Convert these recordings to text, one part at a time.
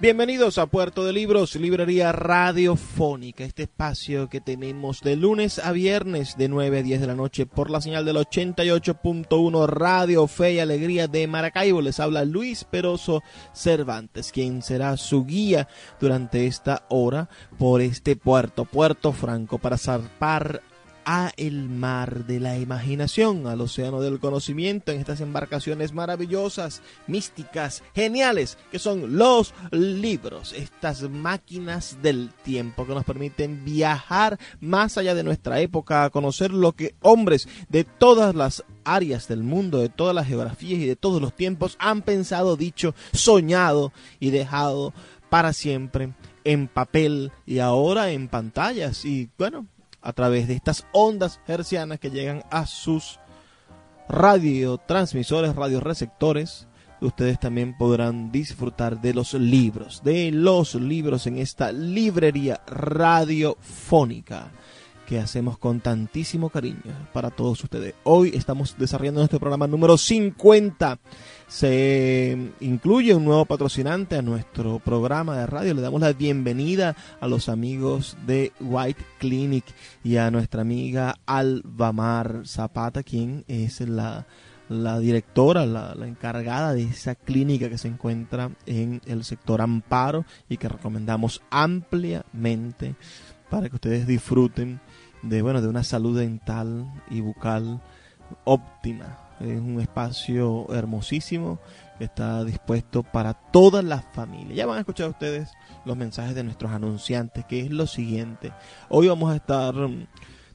Bienvenidos a Puerto de Libros, Librería Radiofónica, este espacio que tenemos de lunes a viernes de 9 a 10 de la noche por la señal del 88.1 Radio Fe y Alegría de Maracaibo. Les habla Luis Peroso Cervantes, quien será su guía durante esta hora por este puerto, Puerto Franco, para zarpar a el mar de la imaginación, al océano del conocimiento, en estas embarcaciones maravillosas, místicas, geniales, que son los libros, estas máquinas del tiempo que nos permiten viajar más allá de nuestra época, a conocer lo que hombres de todas las áreas del mundo, de todas las geografías y de todos los tiempos han pensado, dicho, soñado y dejado para siempre en papel y ahora en pantallas. Y bueno, a través de estas ondas hercianas que llegan a sus radiotransmisores, radioreceptores. Ustedes también podrán disfrutar de los libros, de los libros en esta librería radiofónica que hacemos con tantísimo cariño para todos ustedes. Hoy estamos desarrollando nuestro programa número 50 se incluye un nuevo patrocinante a nuestro programa de radio. Le damos la bienvenida a los amigos de White Clinic y a nuestra amiga Albamar Zapata, quien es la, directora, la, la, encargada de esa clínica que se encuentra en el sector Amparo y que recomendamos ampliamente para que ustedes disfruten de bueno de una salud dental y bucal óptima es un espacio hermosísimo que está dispuesto para todas las familias. Ya van a escuchar ustedes los mensajes de nuestros anunciantes, que es lo siguiente. Hoy vamos a estar mm,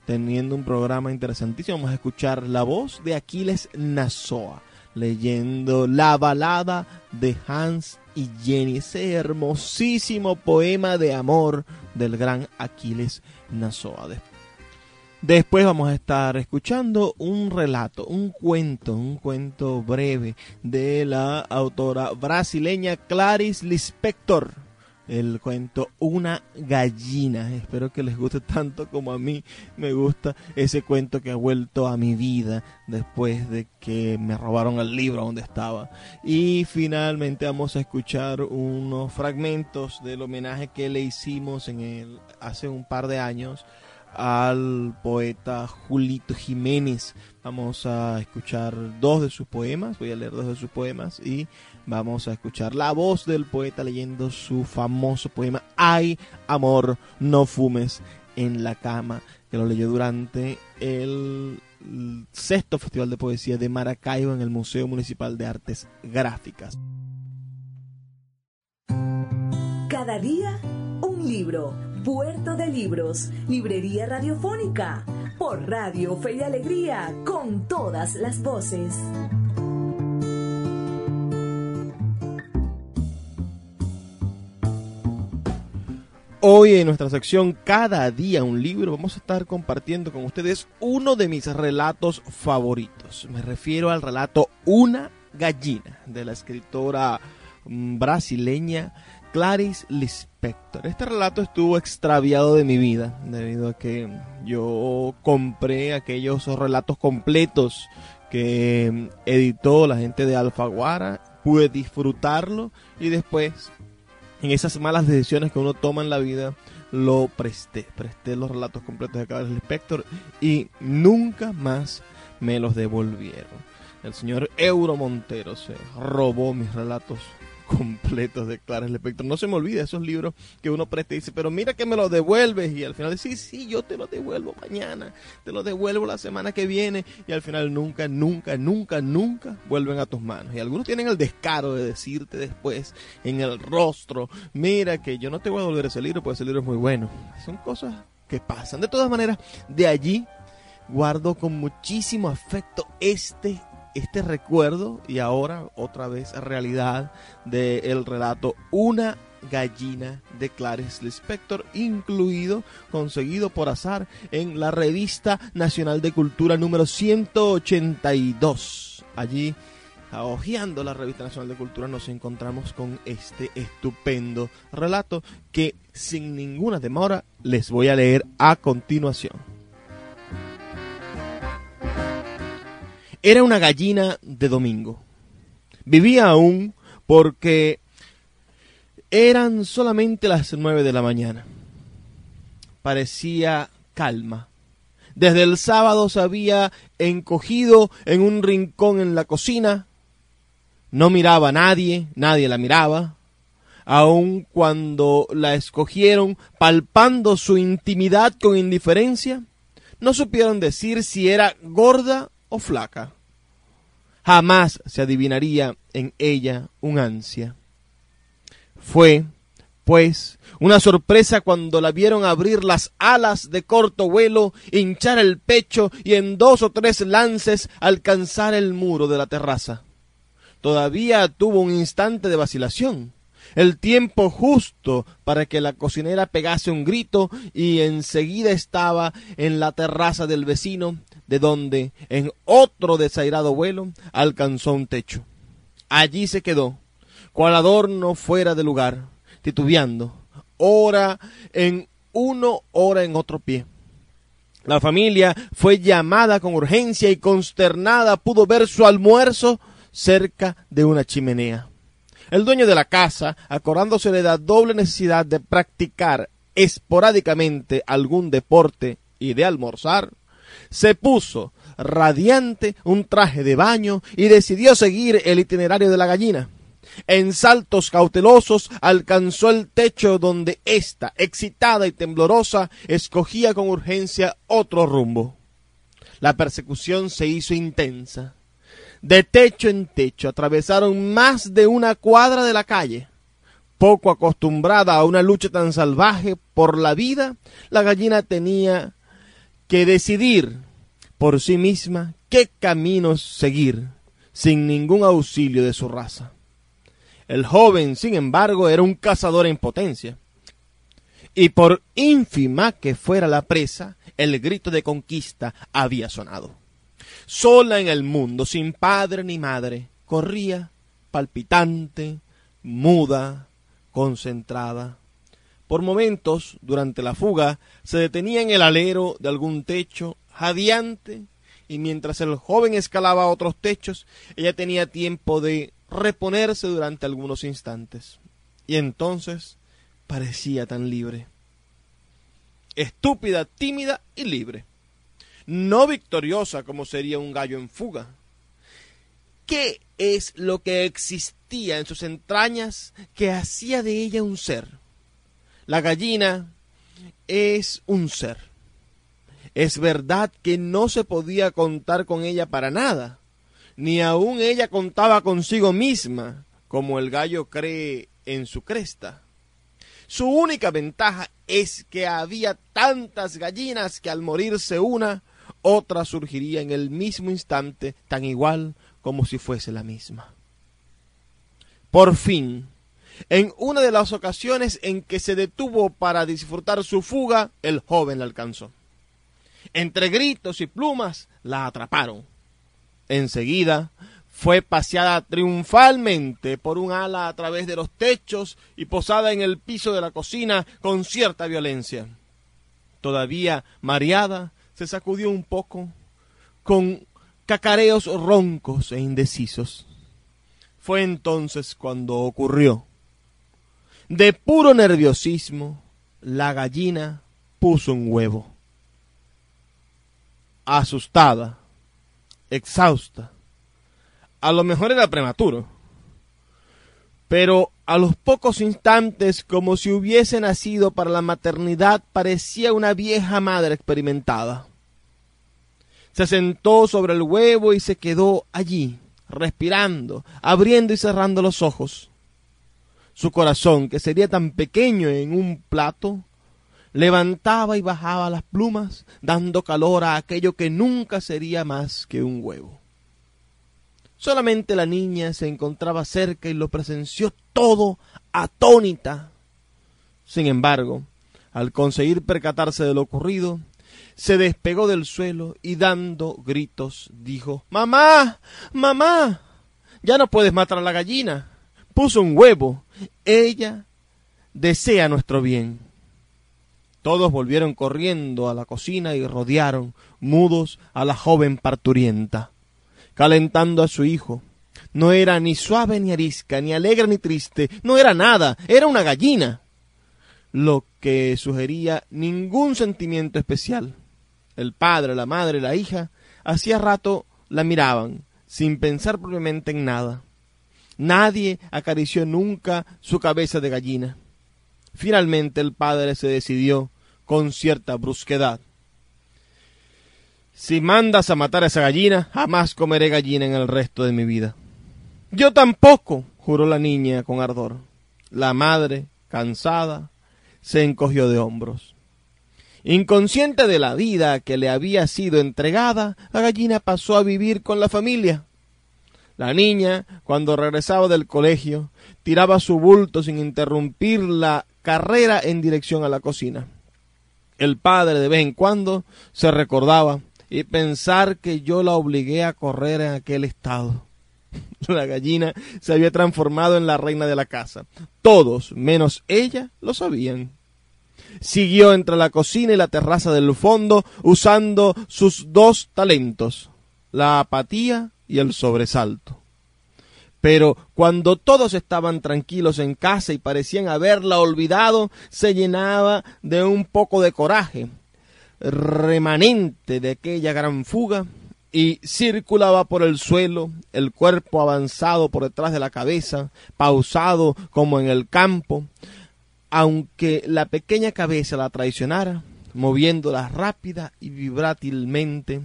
teniendo un programa interesantísimo. Vamos a escuchar la voz de Aquiles Nazoa, leyendo la balada de Hans y Jenny, ese hermosísimo poema de amor del gran Aquiles Nazoa. Después vamos a estar escuchando un relato, un cuento, un cuento breve de la autora brasileña Clarice Lispector. El cuento Una gallina. Espero que les guste tanto como a mí me gusta ese cuento que ha vuelto a mi vida después de que me robaron el libro donde estaba. Y finalmente vamos a escuchar unos fragmentos del homenaje que le hicimos en el, hace un par de años al poeta Julito Jiménez. Vamos a escuchar dos de sus poemas, voy a leer dos de sus poemas y vamos a escuchar la voz del poeta leyendo su famoso poema Ay, amor, no fumes en la cama, que lo leyó durante el sexto Festival de Poesía de Maracaibo en el Museo Municipal de Artes Gráficas. Cada día un libro Puerto de Libros, Librería Radiofónica, por Radio Fe y Alegría, con todas las voces. Hoy en nuestra sección Cada día un libro vamos a estar compartiendo con ustedes uno de mis relatos favoritos. Me refiero al relato Una gallina de la escritora mm, brasileña Clarice Lispector. Este relato estuvo extraviado de mi vida debido a que yo compré aquellos relatos completos que editó la gente de Alfaguara, pude disfrutarlo y después en esas malas decisiones que uno toma en la vida lo presté, presté los relatos completos de Clarice Lispector y nunca más me los devolvieron. El señor Euro Montero se robó mis relatos completos de Clarice Lispector. No se me olvide esos libros que uno presta y dice, pero mira que me los devuelves. Y al final dice, sí, sí, yo te los devuelvo mañana, te los devuelvo la semana que viene. Y al final nunca, nunca, nunca, nunca vuelven a tus manos. Y algunos tienen el descaro de decirte después en el rostro, mira que yo no te voy a devolver ese libro, porque ese libro es muy bueno. Son cosas que pasan. De todas maneras, de allí guardo con muchísimo afecto este este recuerdo y ahora otra vez realidad del relato Una gallina de Clarice Lispector, incluido, conseguido por azar en la revista nacional de cultura número 182. Allí, hojeando la revista nacional de cultura, nos encontramos con este estupendo relato que sin ninguna demora les voy a leer a continuación. Era una gallina de domingo. Vivía aún porque eran solamente las nueve de la mañana. Parecía calma. Desde el sábado se había encogido en un rincón en la cocina. No miraba a nadie, nadie la miraba. Aun cuando la escogieron palpando su intimidad con indiferencia, no supieron decir si era gorda o flaca. Jamás se adivinaría en ella un ansia. Fue, pues, una sorpresa cuando la vieron abrir las alas de corto vuelo, hinchar el pecho y en dos o tres lances alcanzar el muro de la terraza. Todavía tuvo un instante de vacilación, el tiempo justo para que la cocinera pegase un grito y enseguida estaba en la terraza del vecino, de donde, en otro desairado vuelo, alcanzó un techo. Allí se quedó, cual adorno fuera de lugar, titubeando, hora en uno, hora en otro pie. La familia fue llamada con urgencia y consternada pudo ver su almuerzo cerca de una chimenea. El dueño de la casa, acordándose de la doble necesidad de practicar esporádicamente algún deporte y de almorzar, se puso radiante un traje de baño y decidió seguir el itinerario de la gallina. En saltos cautelosos alcanzó el techo donde ésta, excitada y temblorosa, escogía con urgencia otro rumbo. La persecución se hizo intensa. De techo en techo atravesaron más de una cuadra de la calle. Poco acostumbrada a una lucha tan salvaje por la vida, la gallina tenía que decidir por sí misma qué caminos seguir sin ningún auxilio de su raza. El joven, sin embargo, era un cazador en potencia. Y por ínfima que fuera la presa, el grito de conquista había sonado. Sola en el mundo, sin padre ni madre, corría, palpitante, muda, concentrada, por momentos, durante la fuga, se detenía en el alero de algún techo, jadeante, y mientras el joven escalaba otros techos, ella tenía tiempo de reponerse durante algunos instantes. Y entonces parecía tan libre. Estúpida, tímida y libre. No victoriosa como sería un gallo en fuga. ¿Qué es lo que existía en sus entrañas que hacía de ella un ser? La gallina es un ser. Es verdad que no se podía contar con ella para nada, ni aun ella contaba consigo misma, como el gallo cree en su cresta. Su única ventaja es que había tantas gallinas que al morirse una, otra surgiría en el mismo instante, tan igual como si fuese la misma. Por fin, en una de las ocasiones en que se detuvo para disfrutar su fuga, el joven la alcanzó. Entre gritos y plumas la atraparon. Enseguida fue paseada triunfalmente por un ala a través de los techos y posada en el piso de la cocina con cierta violencia. Todavía mareada, se sacudió un poco con cacareos roncos e indecisos. Fue entonces cuando ocurrió de puro nerviosismo, la gallina puso un huevo. Asustada, exhausta, a lo mejor era prematuro. pero a los pocos instantes, como si hubiese nacido para la maternidad, parecía una vieja madre experimentada. Se sentó sobre el huevo y se quedó allí, respirando, abriendo y cerrando los ojos. Su corazón, que sería tan pequeño en un plato, levantaba y bajaba las plumas, dando calor a aquello que nunca sería más que un huevo. Solamente la niña se encontraba cerca y lo presenció todo atónita. Sin embargo, al conseguir percatarse de lo ocurrido, se despegó del suelo y dando gritos dijo Mamá. Mamá. Ya no puedes matar a la gallina. Puso un huevo. Ella desea nuestro bien. Todos volvieron corriendo a la cocina y rodearon, mudos, a la joven parturienta calentando a su hijo. No era ni suave ni arisca, ni alegre ni triste, no era nada, era una gallina, lo que sugería ningún sentimiento especial. El padre, la madre, la hija, hacía rato la miraban, sin pensar propiamente en nada. Nadie acarició nunca su cabeza de gallina. Finalmente el padre se decidió con cierta brusquedad. Si mandas a matar a esa gallina, jamás comeré gallina en el resto de mi vida. Yo tampoco, juró la niña con ardor. La madre, cansada, se encogió de hombros. Inconsciente de la vida que le había sido entregada, la gallina pasó a vivir con la familia. La niña, cuando regresaba del colegio, tiraba su bulto sin interrumpir la carrera en dirección a la cocina. El padre de vez en cuando se recordaba y pensar que yo la obligué a correr en aquel estado. La gallina se había transformado en la reina de la casa. Todos, menos ella, lo sabían. Siguió entre la cocina y la terraza del fondo usando sus dos talentos, la apatía y el sobresalto. Pero cuando todos estaban tranquilos en casa y parecían haberla olvidado, se llenaba de un poco de coraje remanente de aquella gran fuga y circulaba por el suelo, el cuerpo avanzado por detrás de la cabeza, pausado como en el campo, aunque la pequeña cabeza la traicionara, moviéndola rápida y vibrátilmente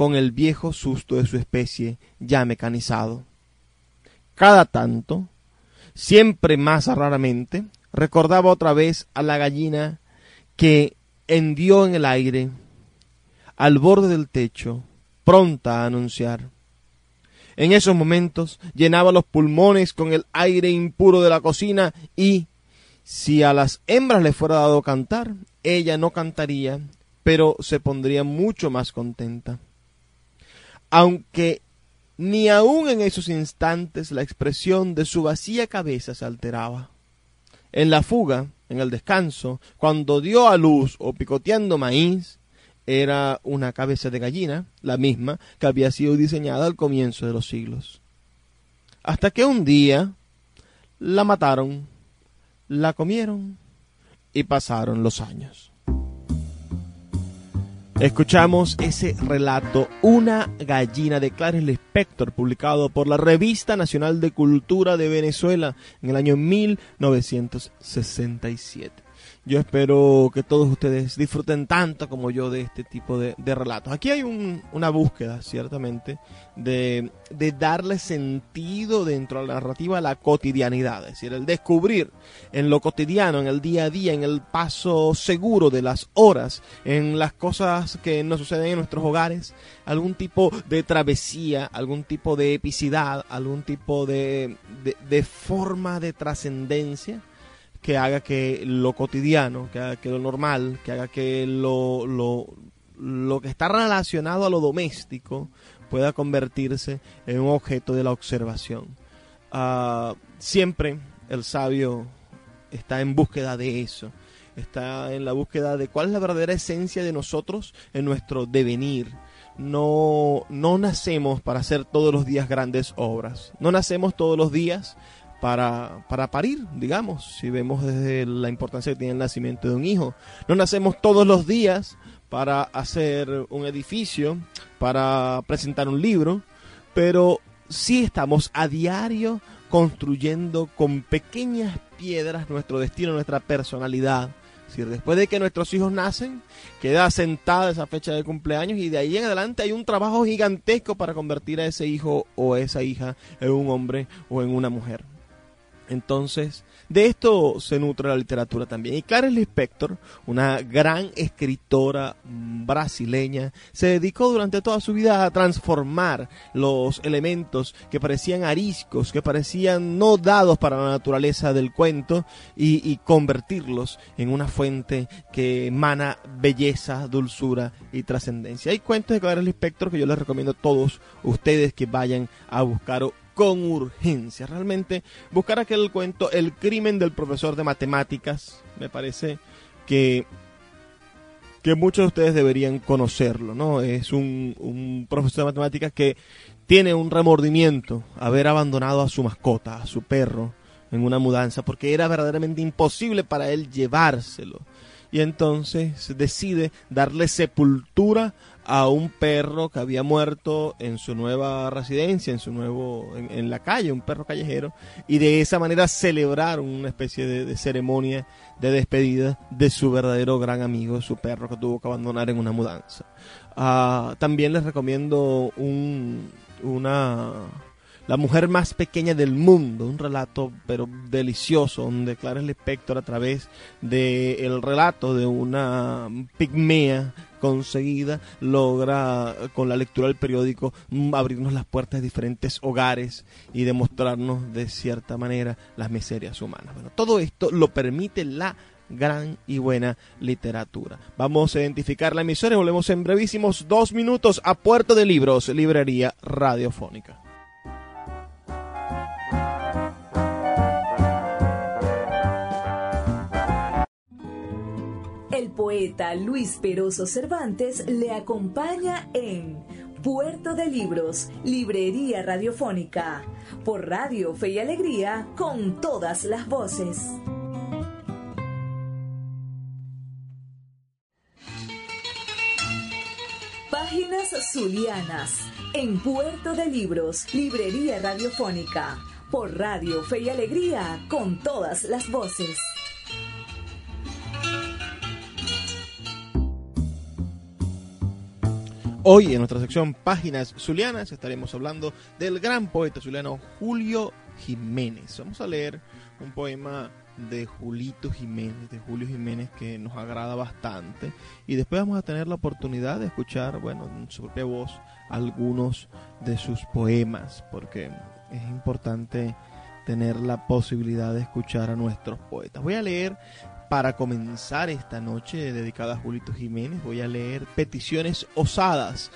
con el viejo susto de su especie ya mecanizado. Cada tanto, siempre más raramente, recordaba otra vez a la gallina que hendió en el aire, al borde del techo, pronta a anunciar. En esos momentos llenaba los pulmones con el aire impuro de la cocina y, si a las hembras le fuera dado cantar, ella no cantaría, pero se pondría mucho más contenta. Aunque ni aun en esos instantes la expresión de su vacía cabeza se alteraba. En la fuga, en el descanso, cuando dio a luz o picoteando maíz, era una cabeza de gallina, la misma que había sido diseñada al comienzo de los siglos. Hasta que un día la mataron, la comieron y pasaron los años. Escuchamos ese relato, Una gallina de Clarice Lispector, publicado por la Revista Nacional de Cultura de Venezuela en el año 1967. Yo espero que todos ustedes disfruten tanto como yo de este tipo de, relatos. Aquí hay una búsqueda, ciertamente, de, darle sentido dentro de la narrativa a la cotidianidad, es decir, el descubrir en lo cotidiano, en el día a día, en el paso seguro de las horas, en las cosas que nos suceden en nuestros hogares, algún tipo de travesía, algún tipo de epicidad, algún tipo de forma de trascendencia que haga que lo cotidiano, que haga que lo normal, que haga que lo, lo, lo que está relacionado a lo doméstico pueda convertirse en un objeto de la observación. Ah, siempre el sabio está en búsqueda de eso, está en la búsqueda de cuál es la verdadera esencia de nosotros en nuestro devenir. No, no nacemos para hacer todos los días grandes obras, no nacemos todos los días para, para parir, digamos, si vemos desde la importancia que tiene el nacimiento de un hijo. No nacemos todos los días para hacer un edificio, para presentar un libro, pero sí estamos a diario construyendo con pequeñas piedras nuestro destino, nuestra personalidad. Si después de que nuestros hijos nacen, queda sentada esa fecha de cumpleaños y de ahí en adelante hay un trabajo gigantesco para convertir a ese hijo o esa hija en un hombre o en una mujer. Entonces, de esto se nutre la literatura también. Y Clarice Lispector, una gran escritora brasileña, se dedicó durante toda su vida a transformar los elementos que parecían ariscos, que parecían no dados para la naturaleza del cuento, y, convertirlos en una fuente que emana belleza, dulzura y trascendencia. Hay cuentos de Clarice Lispector que yo les recomiendo a todos ustedes que vayan a buscar con urgencia. Realmente buscar aquel cuento, El crimen del profesor de matemáticas, me parece que, que muchos de ustedes deberían conocerlo, ¿no? Es un, un profesor de matemáticas que tiene un remordimiento haber abandonado a su mascota, a su perro, en una mudanza, porque era verdaderamente imposible para él llevárselo. Y entonces decide darle sepultura a un perro que había muerto en su nueva residencia, en su nuevo, en, la calle, un perro callejero, y de esa manera celebrar una especie de, ceremonia de despedida de su verdadero gran amigo, su perro que tuvo que abandonar en una mudanza. Ah, también les recomiendo un, una la mujer más pequeña del mundo, un relato pero delicioso, donde Clarice Lispector a través del relato de una pigmea conseguida logra con la lectura del periódico mm, abrirnos las puertas de diferentes hogares y demostrarnos de cierta manera las miserias humanas. Bueno, todo esto lo permite la gran y buena literatura. Vamos a identificar la emisora y volvemos en brevísimos dos minutos a Puerto de Libros, Librería Radiofónica. Poeta Luis Peroso Cervantes le acompaña en Puerto de Libros, Librería Radiofónica, por Radio Fe y Alegría, con todas las voces. Páginas Zulianas, en Puerto de Libros, Librería Radiofónica, por Radio Fe y Alegría, con todas las voces. Hoy en nuestra sección Páginas Zulianas estaremos hablando del gran poeta zuliano Julio Jiménez. Vamos a leer un poema de Julito Jiménez, de Julio Jiménez que nos agrada bastante y después vamos a tener la oportunidad de escuchar, bueno, en su propia voz algunos de sus poemas porque es importante tener la posibilidad de escuchar a nuestros poetas. Voy a leer para comenzar esta noche dedicada a Julito Jiménez, voy a leer Peticiones Osadas,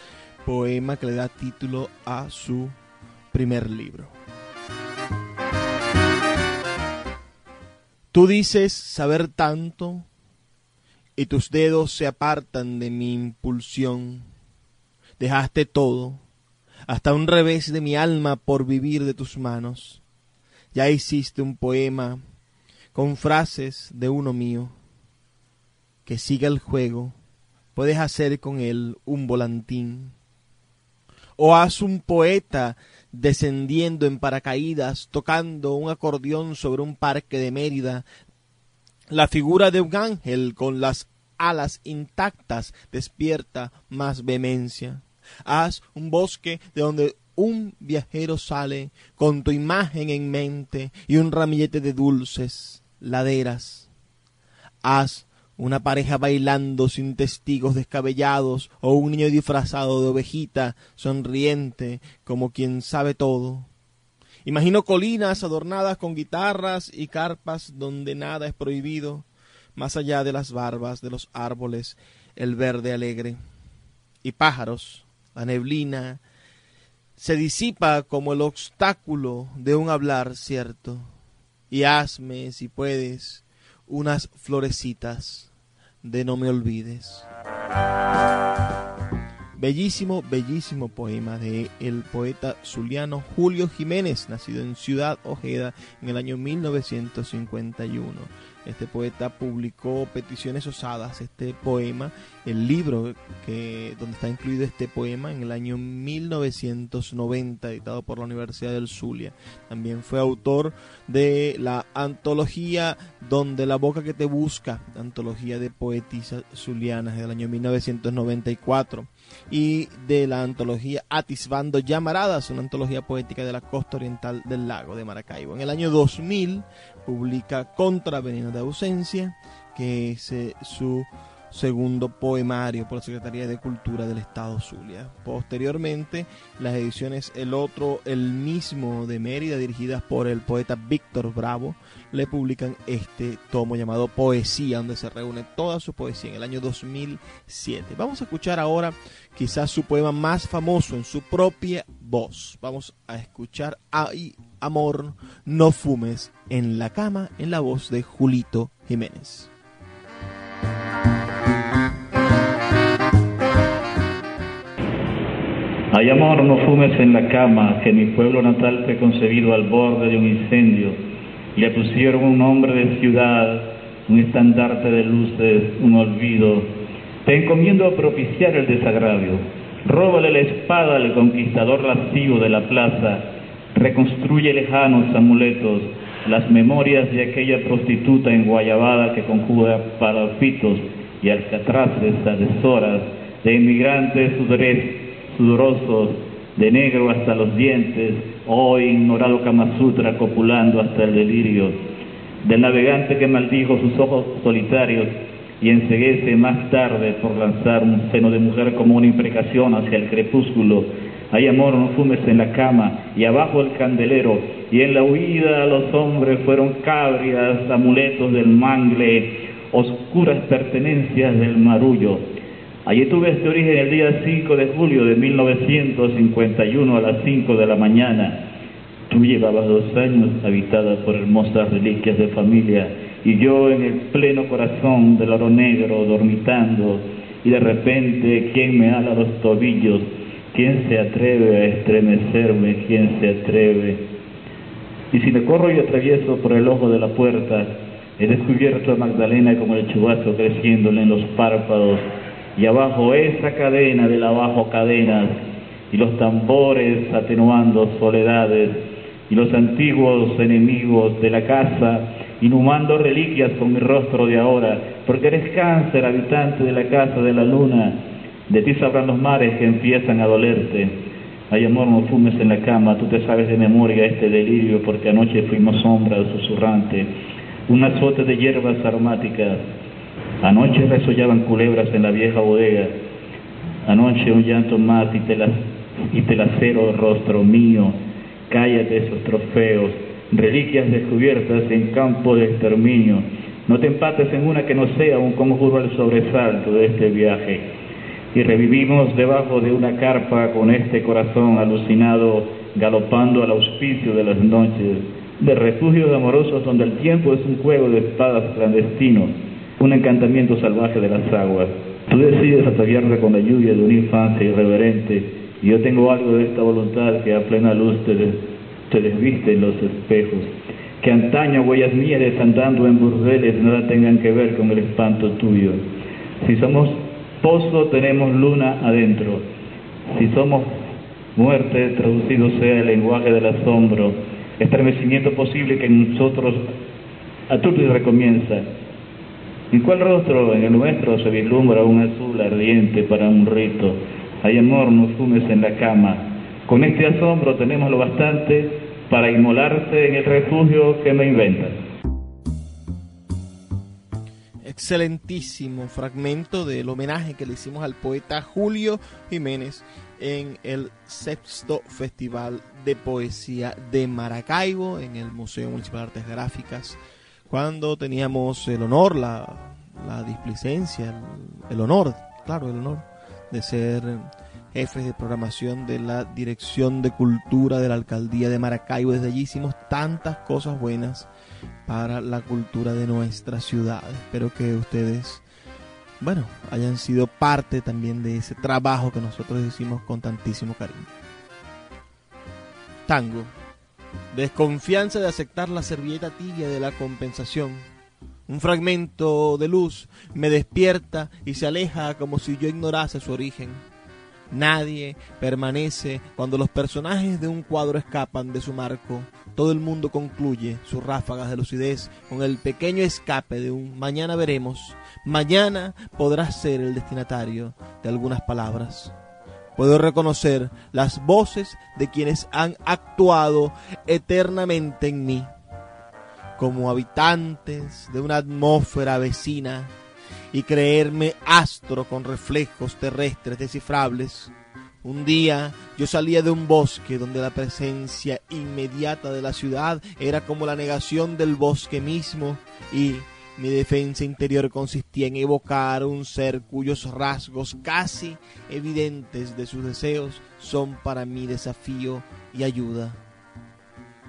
poema que le da título a su primer libro. Tú dices saber tanto y tus dedos se apartan de mi impulsión. Dejaste todo, hasta un revés de mi alma por vivir de tus manos. Ya hiciste un poema con frases de uno mío, que siga el juego, puedes hacer con él un volantín. O haz un poeta descendiendo en paracaídas, tocando un acordeón sobre un parque de Mérida, la figura de un ángel con las alas intactas despierta más vehemencia. Haz un bosque de donde un viajero sale con tu imagen en mente y un ramillete de dulces laderas. Haz una pareja bailando sin testigos descabellados o un niño disfrazado de ovejita, sonriente como quien sabe todo. Imagino colinas adornadas con guitarras y carpas donde nada es prohibido, más allá de las barbas de los árboles, el verde alegre. Y pájaros, la neblina, se disipa como el obstáculo de un hablar cierto y hazme, si puedes, unas florecitas de no me olvides. Bellísimo, bellísimo poema de el poeta zuliano Julio Jiménez, nacido en Ciudad Ojeda en el año 1951. Este poeta publicó Peticiones Osadas, este poema, el libro que, donde está incluido este poema en el año 1990, editado por la Universidad del Zulia. También fue autor de la antología Donde la boca que te busca, antología de poetisas zulianas del año 1994 y de la antología Atisbando Llamaradas, una antología poética de la costa oriental del lago de Maracaibo. En el año 2000 publica Contra Veneno de Ausencia, que es eh, su segundo poemario por la Secretaría de Cultura del Estado Zulia. Posteriormente, las ediciones El Otro, el mismo de Mérida, dirigidas por el poeta Víctor Bravo, le publican este tomo llamado Poesía, donde se reúne toda su poesía en el año 2007. Vamos a escuchar ahora quizás su poema más famoso en su propia voz. Vamos a escuchar Ay, amor, no fumes en la cama en la voz de Julito Jiménez. Ay amor, no fumes en la cama, que mi pueblo natal fue concebido al borde de un incendio. Le pusieron un nombre de ciudad, un estandarte de luces, un olvido. Te encomiendo a propiciar el desagravio. Róbale la espada al conquistador lascivo de la plaza. Reconstruye lejanos amuletos, las memorias de aquella prostituta en Guayabada que conjuga parafitos y alcatraces a deshoras de inmigrantes sudores sudorosos, de negro hasta los dientes, hoy ignorado Kama Sutra copulando hasta el delirio, del navegante que maldijo sus ojos solitarios y enseguece más tarde por lanzar un seno de mujer como una imprecación hacia el crepúsculo. Hay amor, no fumes en la cama y abajo el candelero, y en la huida los hombres fueron cabrias, amuletos del mangle, oscuras pertenencias del marullo Allí tuve este origen el día 5 de julio de 1951 a las 5 de la mañana. Tú llevabas dos años habitada por hermosas reliquias de familia y yo en el pleno corazón del oro negro dormitando y de repente ¿quién me ala los tobillos? ¿Quién se atreve a estremecerme? ¿Quién se atreve? Y si me corro y atravieso por el ojo de la puerta, he descubierto a Magdalena como el chubazo creciéndole en los párpados y abajo esa cadena de la abajo cadenas y los tambores atenuando soledades y los antiguos enemigos de la casa inhumando reliquias con mi rostro de ahora, porque eres cáncer, habitante de la casa de la luna, de ti sabrán los mares que empiezan a dolerte. Ay amor, no fumes en la cama, tú te sabes de memoria este delirio, porque anoche fuimos sombra susurrante, un azote de hierbas aromáticas, Anoche resollaban culebras en la vieja bodega. Anoche un llanto más y te, y te rostro mío. Cállate esos trofeos, reliquias descubiertas en campo de exterminio. No te empates en una que no sea un conjuro al sobresalto de este viaje. Y revivimos debajo de una carpa con este corazón alucinado, galopando al auspicio de las noches, de refugios amorosos donde el tiempo es un juego de espadas clandestinos un encantamiento salvaje de las aguas. Tú decides ataviarte con la lluvia de una infancia irreverente y yo tengo algo de esta voluntad que a plena luz te, te desviste en los espejos. Que antaño huellas mías desandando en burdeles nada tengan que ver con el espanto tuyo. Si somos pozo, tenemos luna adentro. Si somos muerte, traducido sea el lenguaje del asombro, estremecimiento posible que en nosotros a tu recomienza ¿En cuál rostro en el nuestro se vislumbra un azul ardiente para un rito? Hay amor, no fumes en la cama. Con este asombro tenemos lo bastante para inmolarse en el refugio que me inventan. Excelentísimo fragmento del homenaje que le hicimos al poeta Julio Jiménez en el sexto Festival de Poesía de Maracaibo, en el Museo Municipal de Artes Gráficas cuando teníamos el honor, la, la displicencia, el, honor, claro, el honor de ser jefes de programación de la Dirección de Cultura de la Alcaldía de Maracaibo. Desde allí hicimos tantas cosas buenas para la cultura de nuestra ciudad. Espero que ustedes bueno, hayan sido parte también de ese trabajo que nosotros hicimos con tantísimo cariño. Tango. Desconfianza de aceptar la servilleta tibia de la compensación. Un fragmento de luz me despierta y se aleja como si yo ignorase su origen. Nadie permanece cuando los personajes de un cuadro escapan de su marco. Todo el mundo concluye sus ráfagas de lucidez con el pequeño escape de un mañana veremos. Mañana podrás ser el destinatario de algunas palabras. Puedo reconocer las voces de quienes han actuado eternamente en mí, como habitantes de una atmósfera vecina, y creerme astro con reflejos terrestres descifrables. Un día yo salía de un bosque donde la presencia inmediata de la ciudad era como la negación del bosque mismo y mi defensa interior consistía en evocar un ser cuyos rasgos casi evidentes de sus deseos son para mí desafío y ayuda.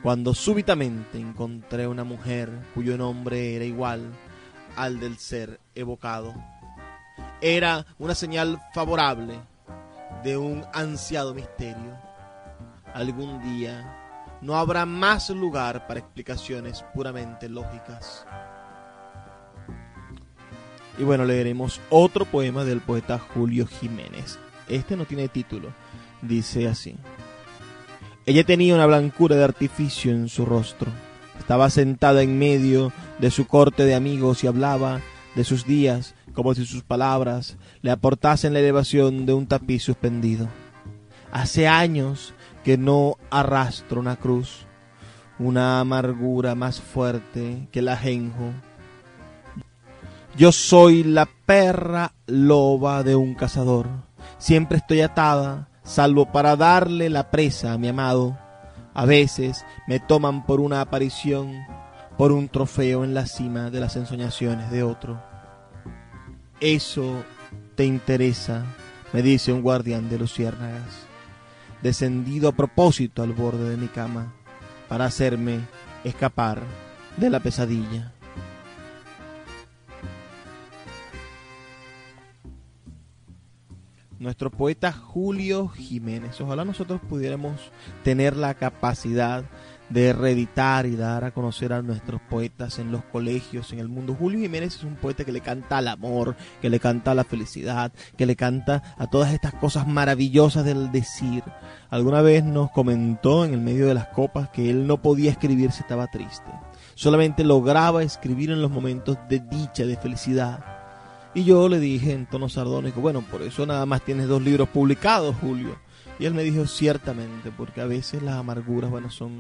Cuando súbitamente encontré una mujer cuyo nombre era igual al del ser evocado, era una señal favorable de un ansiado misterio. Algún día no habrá más lugar para explicaciones puramente lógicas. Y bueno, leeremos otro poema del poeta Julio Jiménez. Este no tiene título. Dice así. Ella tenía una blancura de artificio en su rostro. Estaba sentada en medio de su corte de amigos y hablaba de sus días como si sus palabras le aportasen la elevación de un tapiz suspendido. Hace años que no arrastro una cruz, una amargura más fuerte que el ajenjo yo soy la perra loba de un cazador. Siempre estoy atada, salvo para darle la presa a mi amado. A veces me toman por una aparición, por un trofeo en la cima de las ensoñaciones de otro. Eso te interesa, me dice un guardián de luciérnagas, descendido a propósito al borde de mi cama, para hacerme escapar de la pesadilla. Nuestro poeta Julio Jiménez. Ojalá nosotros pudiéramos tener la capacidad de reeditar y dar a conocer a nuestros poetas en los colegios, en el mundo. Julio Jiménez es un poeta que le canta al amor, que le canta a la felicidad, que le canta a todas estas cosas maravillosas del decir. Alguna vez nos comentó en el medio de las copas que él no podía escribir si estaba triste. Solamente lograba escribir en los momentos de dicha, de felicidad. Y yo le dije en tono sardónico, bueno, por eso nada más tienes dos libros publicados, Julio. Y él me dijo, ciertamente, porque a veces las amarguras, bueno, son,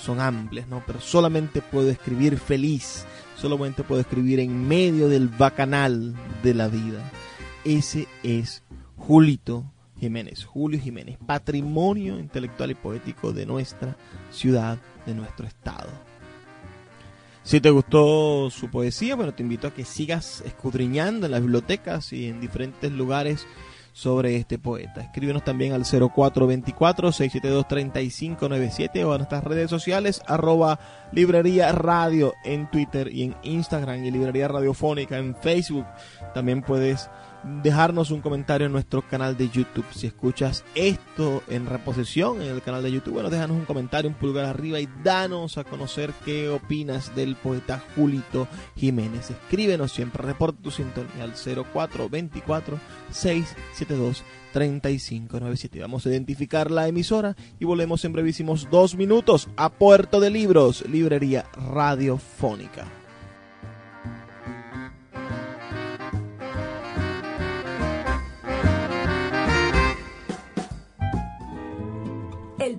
son amplias, ¿no? Pero solamente puedo escribir feliz, solamente puedo escribir en medio del bacanal de la vida. Ese es Julito Jiménez, Julio Jiménez, patrimonio intelectual y poético de nuestra ciudad, de nuestro estado. Si te gustó su poesía, bueno, te invito a que sigas escudriñando en las bibliotecas y en diferentes lugares sobre este poeta. Escríbenos también al 0424-672-3597 o a nuestras redes sociales, arroba librería radio en Twitter y en Instagram y librería radiofónica en Facebook. También puedes dejarnos un comentario en nuestro canal de YouTube. Si escuchas esto en reposición en el canal de YouTube, bueno, déjanos un comentario, un pulgar arriba y danos a conocer qué opinas del poeta Julito Jiménez. Escríbenos siempre, reporta tu sintonía al 0424 672 3597. Vamos a identificar la emisora y volvemos en brevísimos dos minutos a Puerto de Libros, Librería Radiofónica.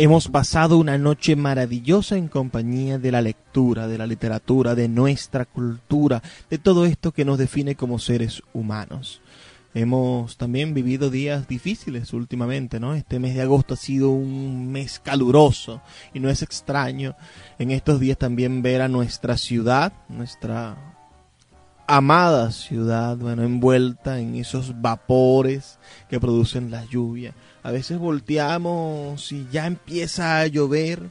Hemos pasado una noche maravillosa en compañía de la lectura, de la literatura, de nuestra cultura, de todo esto que nos define como seres humanos. Hemos también vivido días difíciles últimamente, ¿no? Este mes de agosto ha sido un mes caluroso y no es extraño en estos días también ver a nuestra ciudad, nuestra amada ciudad, bueno, envuelta en esos vapores que producen la lluvia. A veces volteamos y ya empieza a llover.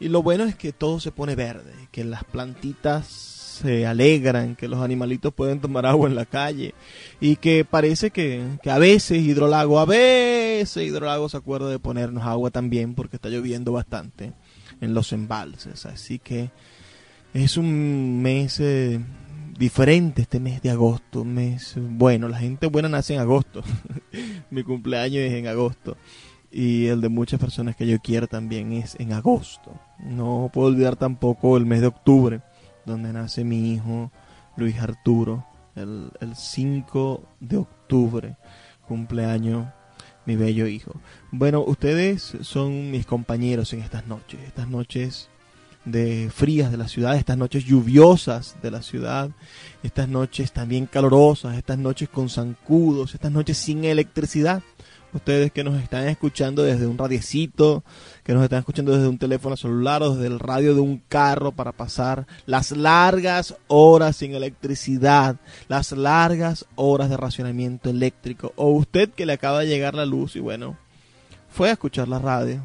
Y lo bueno es que todo se pone verde, que las plantitas se alegran, que los animalitos pueden tomar agua en la calle y que parece que, que, a veces Hidrolago, a veces Hidrolago se acuerda de ponernos agua también porque está lloviendo bastante en los embalses. Así que es un mes eh, diferente este mes de agosto, mes bueno, la gente buena nace en agosto. Mi cumpleaños es en agosto y el de muchas personas que yo quiero también es en agosto. No puedo olvidar tampoco el mes de octubre, donde nace mi hijo Luis Arturo, el, el 5 de octubre, cumpleaños mi bello hijo. Bueno, ustedes son mis compañeros en estas noches, estas noches de frías de la ciudad, estas noches lluviosas de la ciudad, estas noches también calorosas, estas noches con zancudos, estas noches sin electricidad. Ustedes que nos están escuchando desde un radiecito, que nos están escuchando desde un teléfono celular o desde el radio de un carro para pasar las largas horas sin electricidad, las largas horas de racionamiento eléctrico, o usted que le acaba de llegar la luz y bueno, fue a escuchar la radio,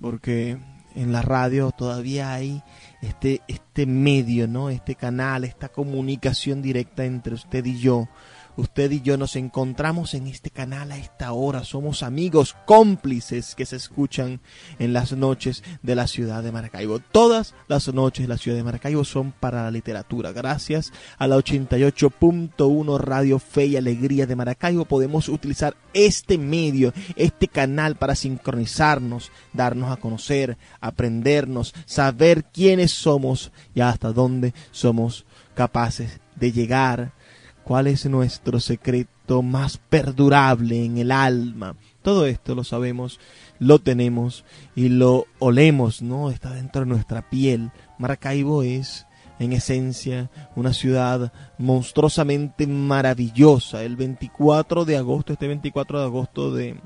porque en la radio todavía hay este, este medio, ¿no? Este canal, esta comunicación directa entre usted y yo Usted y yo nos encontramos en este canal a esta hora. Somos amigos cómplices que se escuchan en las noches de la ciudad de Maracaibo. Todas las noches de la ciudad de Maracaibo son para la literatura. Gracias a la 88.1 Radio Fe y Alegría de Maracaibo podemos utilizar este medio, este canal para sincronizarnos, darnos a conocer, aprendernos, saber quiénes somos y hasta dónde somos capaces de llegar cuál es nuestro secreto más perdurable en el alma. Todo esto lo sabemos, lo tenemos y lo olemos, ¿no? Está dentro de nuestra piel. Maracaibo es, en esencia, una ciudad monstruosamente maravillosa. El 24 de agosto, este 24 de agosto de,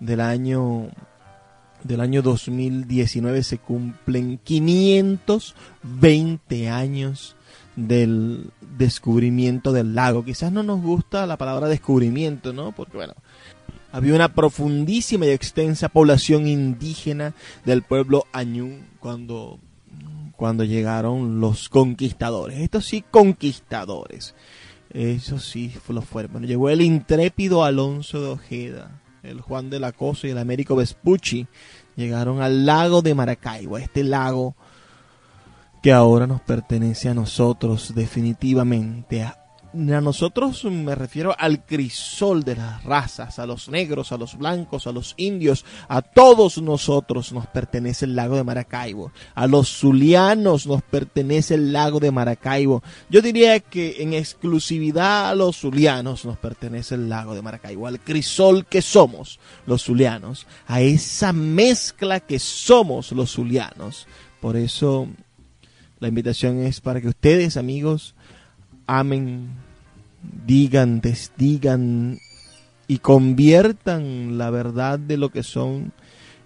del año del año 2019 se cumplen 520 años del descubrimiento del lago. Quizás no nos gusta la palabra descubrimiento, ¿no? Porque bueno, había una profundísima y extensa población indígena del pueblo Añú cuando, cuando llegaron los conquistadores. Estos sí, conquistadores. Eso sí lo fueron. Bueno, llegó el intrépido Alonso de Ojeda, el Juan de la Cosa y el Américo Vespucci. Llegaron al lago de Maracaibo, este lago que ahora nos pertenece a nosotros definitivamente. A, nosotros me refiero al crisol de las razas, a los negros, a los blancos, a los indios, a todos nosotros nos pertenece el lago de Maracaibo. A los zulianos nos pertenece el lago de Maracaibo. Yo diría que en exclusividad a los zulianos nos pertenece el lago de Maracaibo, al crisol que somos los zulianos, a esa mezcla que somos los zulianos. Por eso la invitación es para que ustedes, amigos, amen, digan, desdigan y conviertan la verdad de lo que son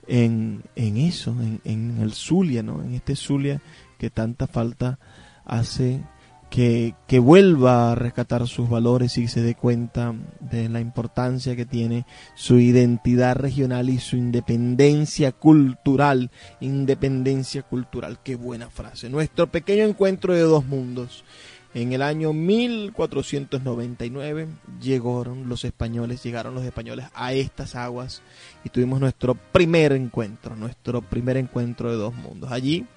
en, en eso, en, en el Zulia, ¿no? En este Zulia que tanta falta hace que, vuelva a rescatar sus valores y se dé cuenta de la importancia que tiene su identidad regional y su independencia cultural. Independencia cultural, qué buena frase. Nuestro pequeño encuentro de dos mundos. En el año 1499 llegaron los españoles, llegaron los españoles a estas aguas y tuvimos nuestro primer encuentro, nuestro primer encuentro de dos mundos. Allí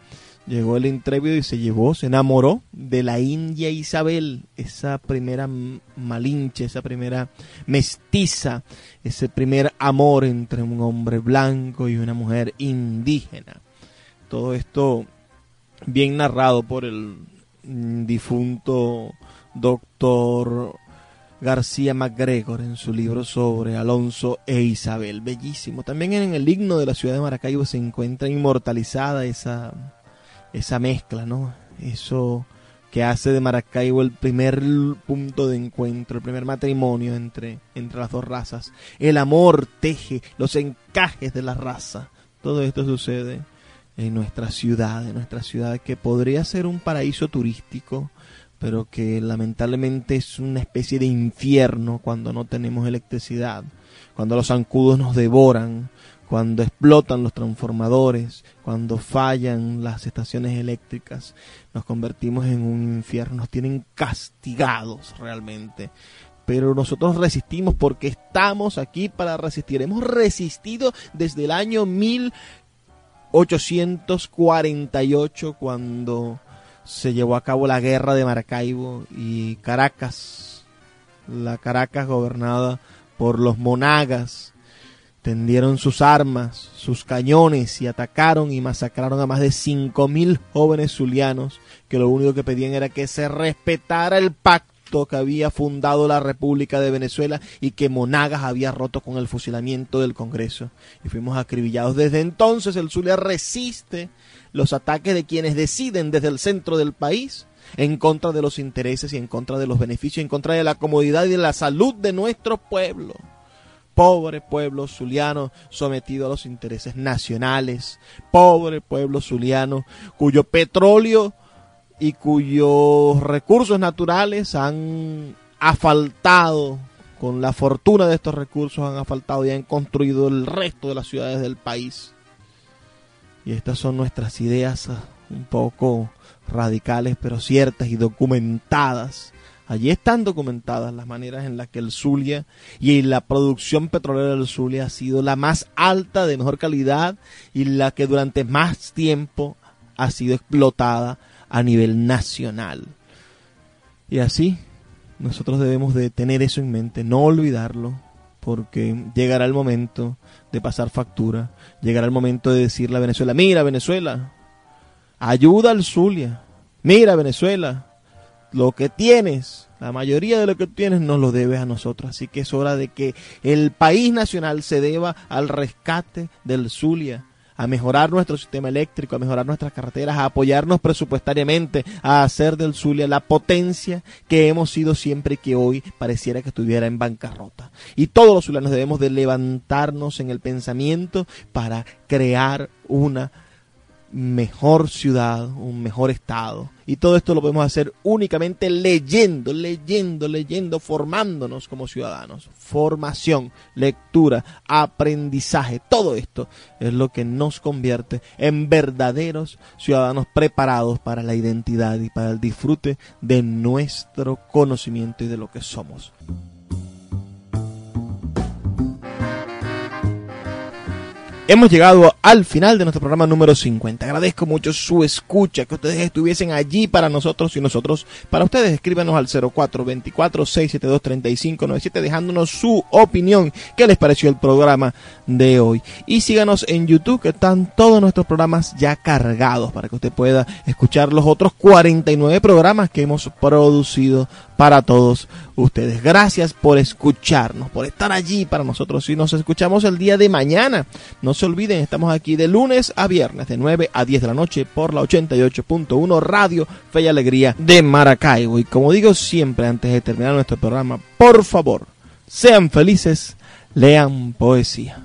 Llegó el intrépido y se llevó, se enamoró de la India Isabel, esa primera malinche, esa primera mestiza, ese primer amor entre un hombre blanco y una mujer indígena. Todo esto bien narrado por el difunto doctor García MacGregor en su libro sobre Alonso e Isabel. Bellísimo. También en el himno de la ciudad de Maracaibo se encuentra inmortalizada esa, esa mezcla, ¿no? Eso que hace de Maracaibo el primer punto de encuentro, el primer matrimonio entre, entre las dos razas. El amor teje los encajes de la raza. Todo esto sucede en nuestra ciudad, en nuestra ciudad que podría ser un paraíso turístico, pero que lamentablemente es una especie de infierno cuando no tenemos electricidad, cuando los zancudos nos devoran, cuando explotan los transformadores, cuando fallan las estaciones eléctricas, nos convertimos en un infierno, nos tienen castigados realmente. Pero nosotros resistimos porque estamos aquí para resistir. Hemos resistido desde el año 1848 cuando se llevó a cabo la guerra de Maracaibo y Caracas, la Caracas gobernada por los monagas, tendieron sus armas, sus cañones y atacaron y masacraron a más de 5.000 jóvenes zulianos que lo único que pedían era que se respetara el pacto que había fundado la República de Venezuela y que Monagas había roto con el fusilamiento del Congreso. Y fuimos acribillados. Desde entonces el Zulia resiste los ataques de quienes deciden desde el centro del país en contra de los intereses y en contra de los beneficios, en contra de la comodidad y de la salud de nuestro pueblo. Pobre pueblo zuliano sometido a los intereses nacionales. Pobre pueblo zuliano cuyo petróleo y cuyos recursos naturales han asfaltado, con la fortuna de estos recursos han asfaltado y han construido el resto de las ciudades del país. Y estas son nuestras ideas ah, un poco radicales, pero ciertas y documentadas. Allí están documentadas las maneras en las que el Zulia y la producción petrolera del Zulia ha sido la más alta, de mejor calidad y la que durante más tiempo ha sido explotada a nivel nacional. Y así nosotros debemos de tener eso en mente, no olvidarlo, porque llegará el momento de pasar factura, llegará el momento de decirle a Venezuela, mira Venezuela, ayuda al Zulia, mira Venezuela, lo que tienes, la mayoría de lo que tienes nos lo debes a nosotros, así que es hora de que el país nacional se deba al rescate del Zulia, a mejorar nuestro sistema eléctrico, a mejorar nuestras carreteras, a apoyarnos presupuestariamente, a hacer del Zulia la potencia que hemos sido siempre y que hoy pareciera que estuviera en bancarrota. Y todos los zulianos debemos de levantarnos en el pensamiento para crear una mejor ciudad, un mejor estado. Y todo esto lo podemos hacer únicamente leyendo, leyendo, leyendo, formándonos como ciudadanos. Formación, lectura, aprendizaje, todo esto es lo que nos convierte en verdaderos ciudadanos preparados para la identidad y para el disfrute de nuestro conocimiento y de lo que somos. Hemos llegado al final de nuestro programa número 50. Agradezco mucho su escucha, que ustedes estuviesen allí para nosotros y nosotros para ustedes. Escríbanos al 0424-672-3597 dejándonos su opinión. ¿Qué les pareció el programa de hoy? Y síganos en YouTube, que están todos nuestros programas ya cargados para que usted pueda escuchar los otros 49 programas que hemos producido para todos ustedes. Gracias por escucharnos, por estar allí para nosotros. Y nos escuchamos el día de mañana. No se olviden, estamos aquí de lunes a viernes, de 9 a 10 de la noche, por la 88.1 Radio Fe y Alegría de Maracaibo. Y como digo siempre antes de terminar nuestro programa, por favor, sean felices, lean poesía.